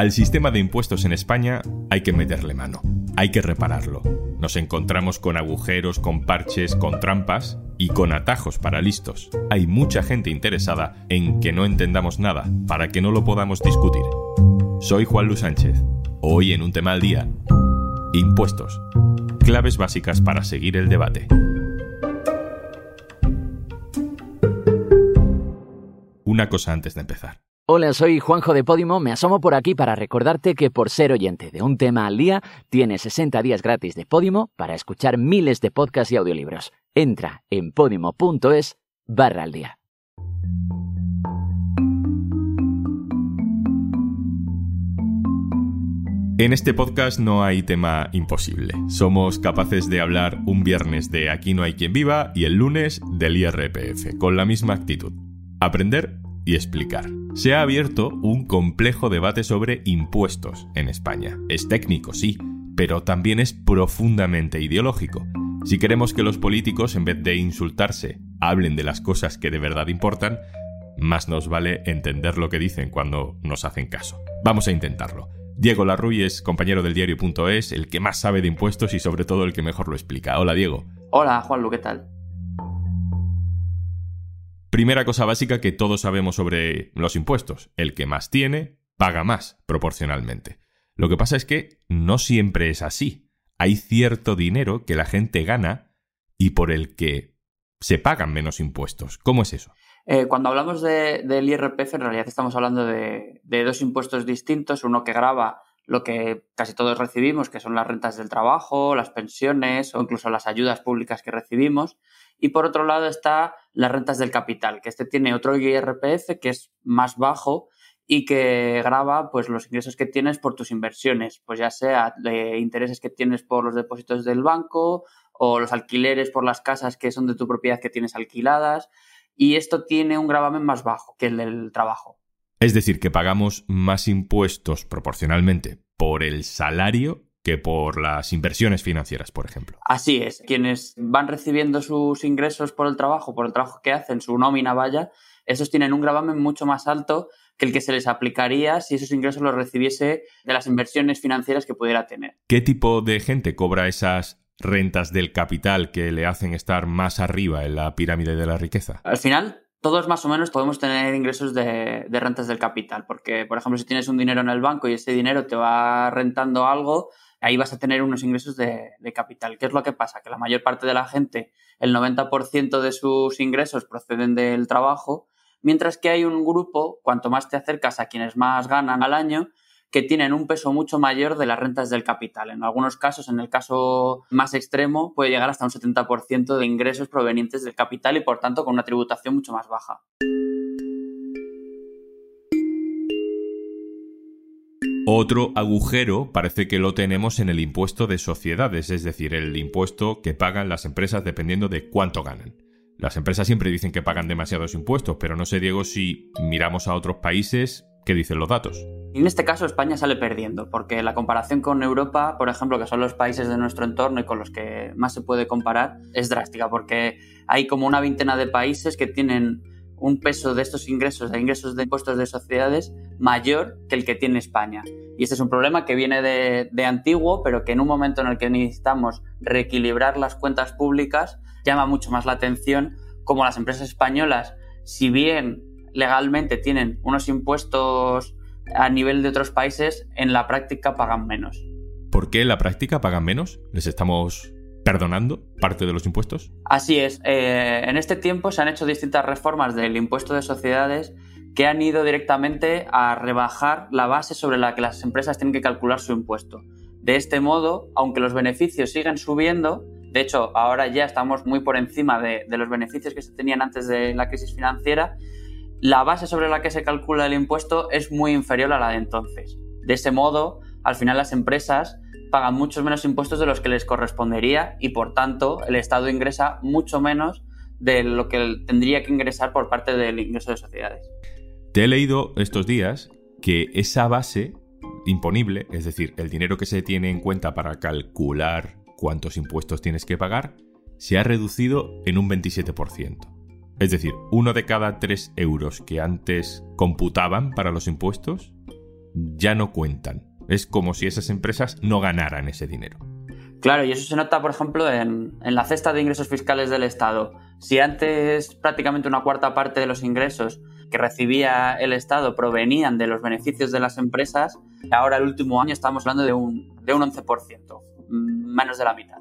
Al sistema de impuestos en España hay que meterle mano, hay que repararlo. Nos encontramos con agujeros, con parches, con trampas y con atajos para listos. Hay mucha gente interesada en que no entendamos nada, para que no lo podamos discutir. Soy Juan Luis Sánchez. Hoy en un tema al día, impuestos. Claves básicas para seguir el debate. Una cosa antes de empezar. Hola, soy Juanjo de Podimo. Me asomo por aquí para recordarte que por ser oyente de un tema al día, tienes 60 días gratis de Podimo para escuchar miles de podcasts y audiolibros. Entra en podimo.es barra al día. En este podcast no hay tema imposible. Somos capaces de hablar un viernes de Aquí no hay quien viva y el lunes del IRPF, con la misma actitud. Aprender y explicar. Se ha abierto un complejo debate sobre impuestos en España. Es técnico, sí, pero también es profundamente ideológico. Si queremos que los políticos, en vez de insultarse, hablen de las cosas que de verdad importan, más nos vale entender lo que dicen cuando nos hacen caso. Vamos a intentarlo. Diego Larruy es compañero del diario.es, el que más sabe de impuestos y sobre todo el que mejor lo explica. Hola Diego. Hola Juanlu, ¿qué tal? Primera cosa básica que todos sabemos sobre los impuestos. El que más tiene, paga más proporcionalmente. Lo que pasa es que no siempre es así. Hay cierto dinero que la gente gana y por el que se pagan menos impuestos. ¿Cómo es eso? Eh, cuando hablamos del IRPF, en realidad estamos hablando de, de dos impuestos distintos. Uno que graba lo que casi todos recibimos, que son las rentas del trabajo, las pensiones o incluso las ayudas públicas que recibimos. Y por otro lado está las rentas del capital, que este tiene otro IRPF que es más bajo y que graba pues los ingresos que tienes por tus inversiones, pues ya sea de intereses que tienes por los depósitos del banco o los alquileres por las casas que son de tu propiedad que tienes alquiladas y esto tiene un gravamen más bajo que el del trabajo. Es decir, que pagamos más impuestos proporcionalmente por el salario que por las inversiones financieras, por ejemplo. Así es. Quienes van recibiendo sus ingresos por el trabajo, por el trabajo que hacen, su nómina vaya, esos tienen un gravamen mucho más alto que el que se les aplicaría si esos ingresos los recibiese de las inversiones financieras que pudiera tener. ¿Qué tipo de gente cobra esas rentas del capital que le hacen estar más arriba en la pirámide de la riqueza? Al final, todos más o menos podemos tener ingresos de, rentas del capital, porque, por ejemplo, si tienes un dinero en el banco y ese dinero te va rentando algo, ahí vas a tener unos ingresos de, de capital. ¿Qué es lo que pasa? Que la mayor parte de la gente, el 90% de sus ingresos proceden del trabajo, mientras que hay un grupo, cuanto más te acercas a quienes más ganan al año, que tienen un peso mucho mayor de las rentas del capital. En algunos casos, en el caso más extremo, puede llegar hasta un 70% de ingresos provenientes del capital y, por tanto, con una tributación mucho más baja. Otro agujero parece que lo tenemos en el impuesto de sociedades, es decir, el impuesto que pagan las empresas dependiendo de cuánto ganan. Las empresas siempre dicen que pagan demasiados impuestos, pero no sé, Diego, si miramos a otros países, ¿qué dicen los datos? En este caso España sale perdiendo, porque la comparación con Europa, por ejemplo, que son los países de nuestro entorno y con los que más se puede comparar, es drástica, porque hay como una veintena de países que tienen un peso de estos ingresos, de ingresos de impuestos de sociedades, mayor que el que tiene España. Y este es un problema que viene de, de, antiguo, pero que en un momento en el que necesitamos reequilibrar las cuentas públicas, llama mucho más la atención como las empresas españolas, si bien legalmente tienen unos impuestos a nivel de otros países, en la práctica pagan menos. ¿Por qué en la práctica pagan menos? ¿Les estamos perdonando parte de los impuestos? Así es. Eh, en este tiempo se han hecho distintas reformas del impuesto de sociedades que han ido directamente a rebajar la base sobre la que las empresas tienen que calcular su impuesto. De este modo, aunque los beneficios siguen subiendo, de hecho ahora ya estamos muy por encima de, de los beneficios que se tenían antes de la crisis financiera, la base sobre la que se calcula el impuesto es muy inferior a la de entonces. De ese modo, al final las empresas pagan muchos menos impuestos de los que les correspondería y por tanto el Estado ingresa mucho menos de lo que tendría que ingresar por parte del ingreso de sociedades. Te he leído estos días que esa base imponible, es decir, el dinero que se tiene en cuenta para calcular cuántos impuestos tienes que pagar, se ha reducido en un 27%. Es decir, uno de cada tres euros que antes computaban para los impuestos, ya no cuentan. Es como si esas empresas no ganaran ese dinero. Claro, y eso se nota, por ejemplo, en, la cesta de ingresos fiscales del Estado. Si antes prácticamente una cuarta parte de los ingresos que recibía el Estado provenían de los beneficios de las empresas, ahora el último año estamos hablando de un, de un 11%, menos de la mitad.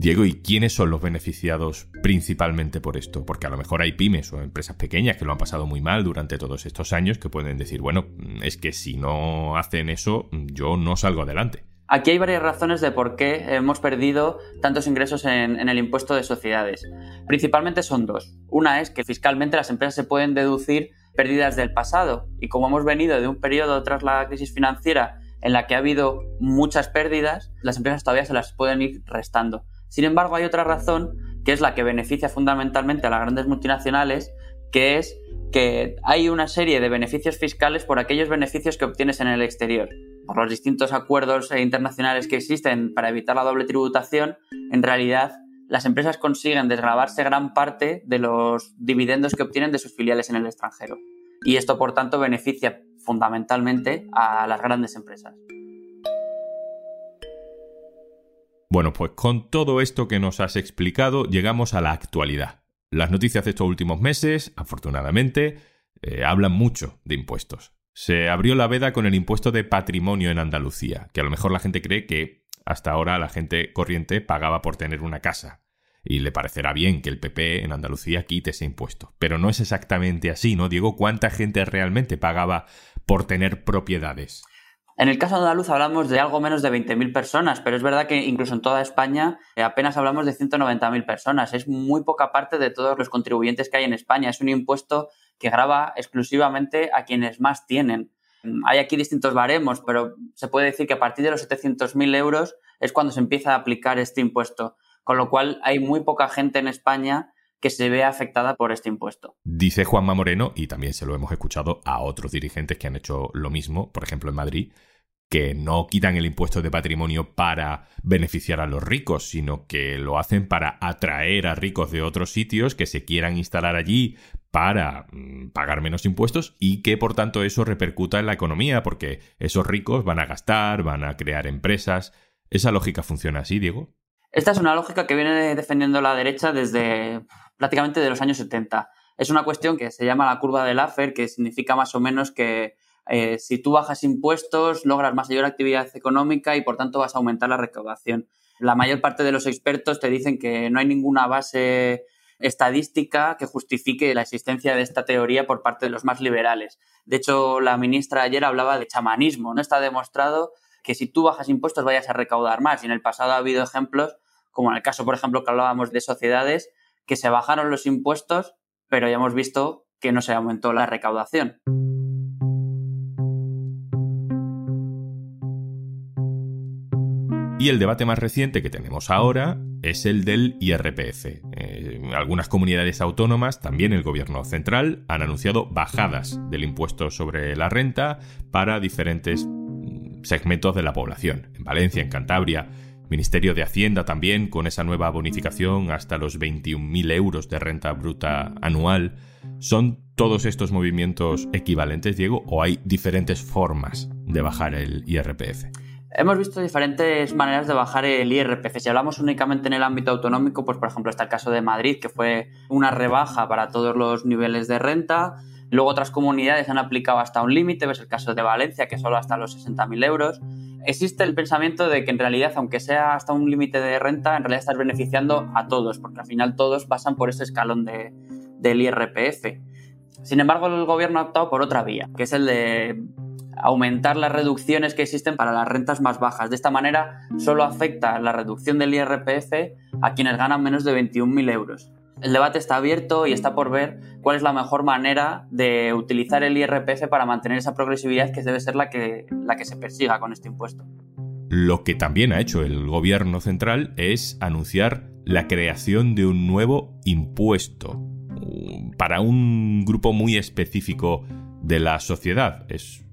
Diego, ¿y quiénes son los beneficiados principalmente por esto? Porque a lo mejor hay pymes o empresas pequeñas que lo han pasado muy mal durante todos estos años que pueden decir, bueno, es que si no hacen eso, yo no salgo adelante. Aquí hay varias razones de por qué hemos perdido tantos ingresos en, el impuesto de sociedades. Principalmente son dos. Una es que fiscalmente las empresas se pueden deducir pérdidas del pasado y como hemos venido de un periodo tras la crisis financiera en la que ha habido muchas pérdidas, las empresas todavía se las pueden ir restando. Sin embargo, hay otra razón que es la que beneficia fundamentalmente a las grandes multinacionales, que es que hay una serie de beneficios fiscales por aquellos beneficios que obtienes en el exterior. Por los distintos acuerdos internacionales que existen para evitar la doble tributación, en realidad las empresas consiguen desgravarse gran parte de los dividendos que obtienen de sus filiales en el extranjero. Y esto, por tanto, beneficia fundamentalmente a las grandes empresas. Bueno, pues con todo esto que nos has explicado, llegamos a la actualidad. Las noticias de estos últimos meses, afortunadamente, eh, hablan mucho de impuestos. Se abrió la veda con el impuesto de patrimonio en Andalucía, que a lo mejor la gente cree que hasta ahora la gente corriente pagaba por tener una casa. Y le parecerá bien que el PP en Andalucía quite ese impuesto. Pero no es exactamente así, ¿no, Diego? ¿Cuánta gente realmente pagaba por tener propiedades? En el caso de andaluz hablamos de algo menos de 20.000 personas, pero es verdad que incluso en toda España eh, apenas hablamos de 190.000 personas. Es muy poca parte de todos los contribuyentes que hay en España. Es un impuesto que grava exclusivamente a quienes más tienen. Hay aquí distintos baremos, pero se puede decir que a partir de los 700.000 euros es cuando se empieza a aplicar este impuesto. Con lo cual hay muy poca gente en España que se vea afectada por este impuesto. Dice Juanma Moreno, y también se lo hemos escuchado a otros dirigentes que han hecho lo mismo, por ejemplo en Madrid, que no quitan el impuesto de patrimonio para beneficiar a los ricos, sino que lo hacen para atraer a ricos de otros sitios que se quieran instalar allí para mm, pagar menos impuestos y que por tanto eso repercuta en la economía, porque esos ricos van a gastar, van a crear empresas. ¿Esa lógica funciona así, Diego? Esta es una lógica que viene defendiendo la derecha desde prácticamente de los años 70. Es una cuestión que se llama la curva de Laffer, que significa más o menos que eh, si tú bajas impuestos, logras mayor actividad económica y por tanto vas a aumentar la recaudación. La mayor parte de los expertos te dicen que no hay ninguna base estadística que justifique la existencia de esta teoría por parte de los más liberales. De hecho, la ministra ayer hablaba de chamanismo. No está demostrado que si tú bajas impuestos vayas a recaudar más. Y en el pasado ha habido ejemplos, como en el caso, por ejemplo, que hablábamos de sociedades, que se bajaron los impuestos, pero ya hemos visto que no se aumentó la recaudación. Y el debate más reciente que tenemos ahora es el del IRPF. Eh, algunas comunidades autónomas, también el gobierno central, han anunciado bajadas del impuesto sobre la renta para diferentes mm, segmentos de la población. En Valencia, en Cantabria, Ministerio de Hacienda también, con esa nueva bonificación hasta los 21.000 euros de renta bruta anual. ¿Son todos estos movimientos equivalentes, Diego, o hay diferentes formas de bajar el IRPF? Hemos visto diferentes maneras de bajar el IRPF. Si hablamos únicamente en el ámbito autonómico, pues por ejemplo está el caso de Madrid, que fue una rebaja para todos los niveles de renta. Luego otras comunidades han aplicado hasta un límite, ves el caso de Valencia, que solo hasta los 60.000 euros. Existe el pensamiento de que en realidad, aunque sea hasta un límite de renta, en realidad estás beneficiando a todos, porque al final todos pasan por ese escalón de, del IRPF. Sin embargo, el gobierno ha optado por otra vía, que es el de aumentar las reducciones que existen para las rentas más bajas. De esta manera, solo afecta la reducción del IRPF a quienes ganan menos de 21.000 euros. El debate está abierto y está por ver cuál es la mejor manera de utilizar el IRPF para mantener esa progresividad que debe ser la que, la que se persiga con este impuesto. Lo que también ha hecho el gobierno central es anunciar la creación de un nuevo impuesto uh, para un grupo muy específico de la sociedad. Es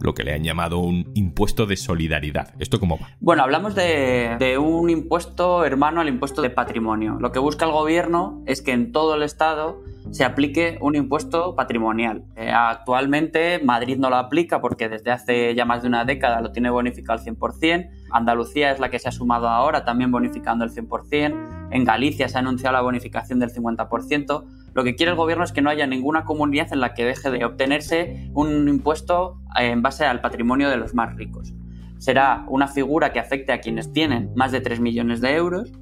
lo que le han llamado un impuesto de solidaridad. ¿Esto cómo va? Bueno, hablamos de, un impuesto hermano al impuesto de patrimonio. Lo que busca el gobierno es que en todo el Estado se aplique un impuesto patrimonial. Eh, actualmente Madrid no lo aplica porque desde hace ya más de una década lo tiene bonificado al 100%. Andalucía es la que se ha sumado ahora también bonificando el 100%. En Galicia se ha anunciado la bonificación del 50%. Lo que quiere el gobierno es que no haya ninguna comunidad en la que deje de obtenerse un impuesto eh, en base al patrimonio de los más ricos. Será una figura que afecte a quienes tienen más de 3 millones de euros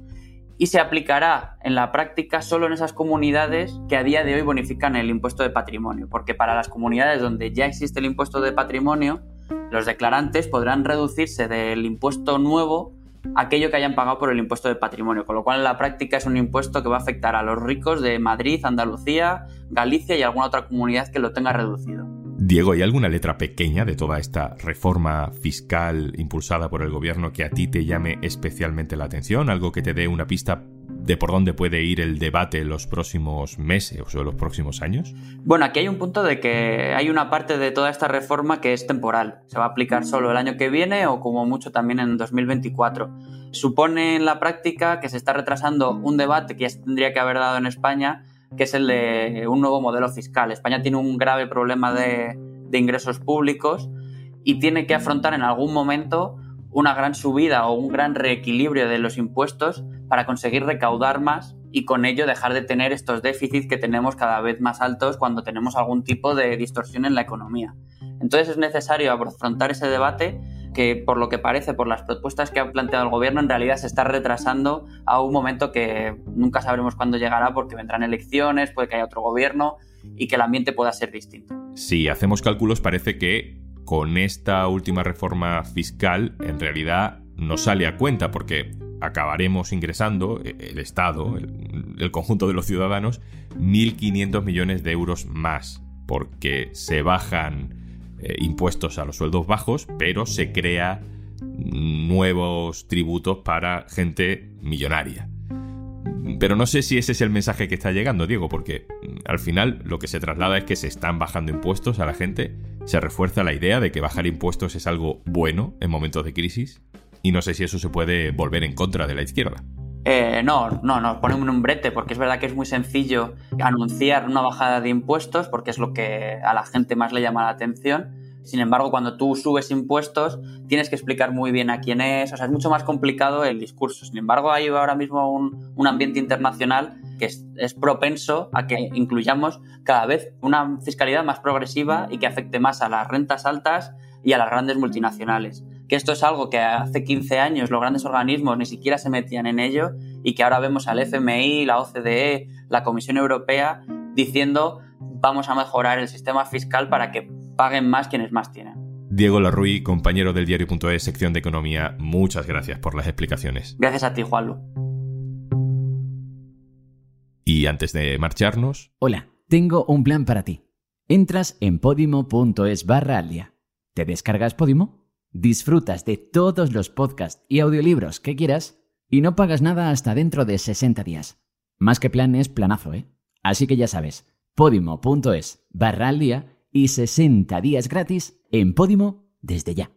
y se aplicará en la práctica solo en esas comunidades que a día de hoy bonifican el impuesto de patrimonio, porque para las comunidades donde ya existe el impuesto de patrimonio, los declarantes podrán reducirse del impuesto nuevo aquello que hayan pagado por el impuesto de patrimonio, con lo cual en la práctica es un impuesto que va a afectar a los ricos de Madrid, Andalucía, Galicia y alguna otra comunidad que lo tenga reducido. Diego, ¿hay alguna letra pequeña de toda esta reforma fiscal impulsada por el gobierno que a ti te llame especialmente la atención? ¿Algo que te dé una pista de por dónde puede ir el debate en los próximos meses o los próximos años? Bueno, aquí hay un punto de que hay una parte de toda esta reforma que es temporal. Se va a aplicar solo el año que viene o como mucho también en 2024. Supone en la práctica que se está retrasando un debate que ya tendría que haber dado en España que es el de un nuevo modelo fiscal. España tiene un grave problema de, ingresos públicos y tiene que afrontar en algún momento una gran subida o un gran reequilibrio de los impuestos para conseguir recaudar más y con ello dejar de tener estos déficits que tenemos cada vez más altos cuando tenemos algún tipo de distorsión en la economía. Entonces es necesario afrontar ese debate que por lo que parece, por las propuestas que ha planteado el gobierno, en realidad se está retrasando a un momento que nunca sabremos cuándo llegará porque vendrán elecciones, puede que haya otro gobierno y que el ambiente pueda ser distinto. Si hacemos cálculos, parece que con esta última reforma fiscal en realidad no sale a cuenta porque acabaremos ingresando, eh, el Estado, el, conjunto de los ciudadanos, 1.500 millones de euros más porque se bajan eh, impuestos a los sueldos bajos, pero se crea nuevos tributos para gente millonaria. Pero no sé si ese es el mensaje que está llegando, Diego, porque mm, al final lo que se traslada es que se están bajando impuestos a la gente, se refuerza la idea de que bajar impuestos es algo bueno en momentos de crisis, y no sé si eso se puede volver en contra de la izquierda. Eh, no, no, nos ponemos un brete, porque es verdad que es muy sencillo anunciar una bajada de impuestos, porque es lo que a la gente más le llama la atención. Sin embargo, cuando tú subes impuestos, tienes que explicar muy bien a quién es, o sea, es mucho más complicado el discurso. Sin embargo, hay ahora mismo un ambiente internacional que es, es, propenso a que incluyamos cada vez una fiscalidad más progresiva y que afecte más a las rentas altas y a las grandes multinacionales que esto es algo que hace 15 años los grandes organismos ni siquiera se metían en ello y que ahora vemos al FMI, la OCDE, la Comisión Europea diciendo vamos a mejorar el sistema fiscal para que paguen más quienes más tienen. Diego Larruy, compañero del diario.es, sección de economía, muchas gracias por las explicaciones. Gracias a ti, Juanlu. Y antes de marcharnos... Hola, tengo un plan para ti. Entras en podimo.es barra al día. ¿Te descargas Podimo? disfrutas de todos los podcasts y audiolibros que quieras y no pagas nada hasta dentro de 60 días. Más que plan es planazo, ¿eh? Así que ya sabes, podimo.es barra al y 60 días gratis en Podimo desde ya.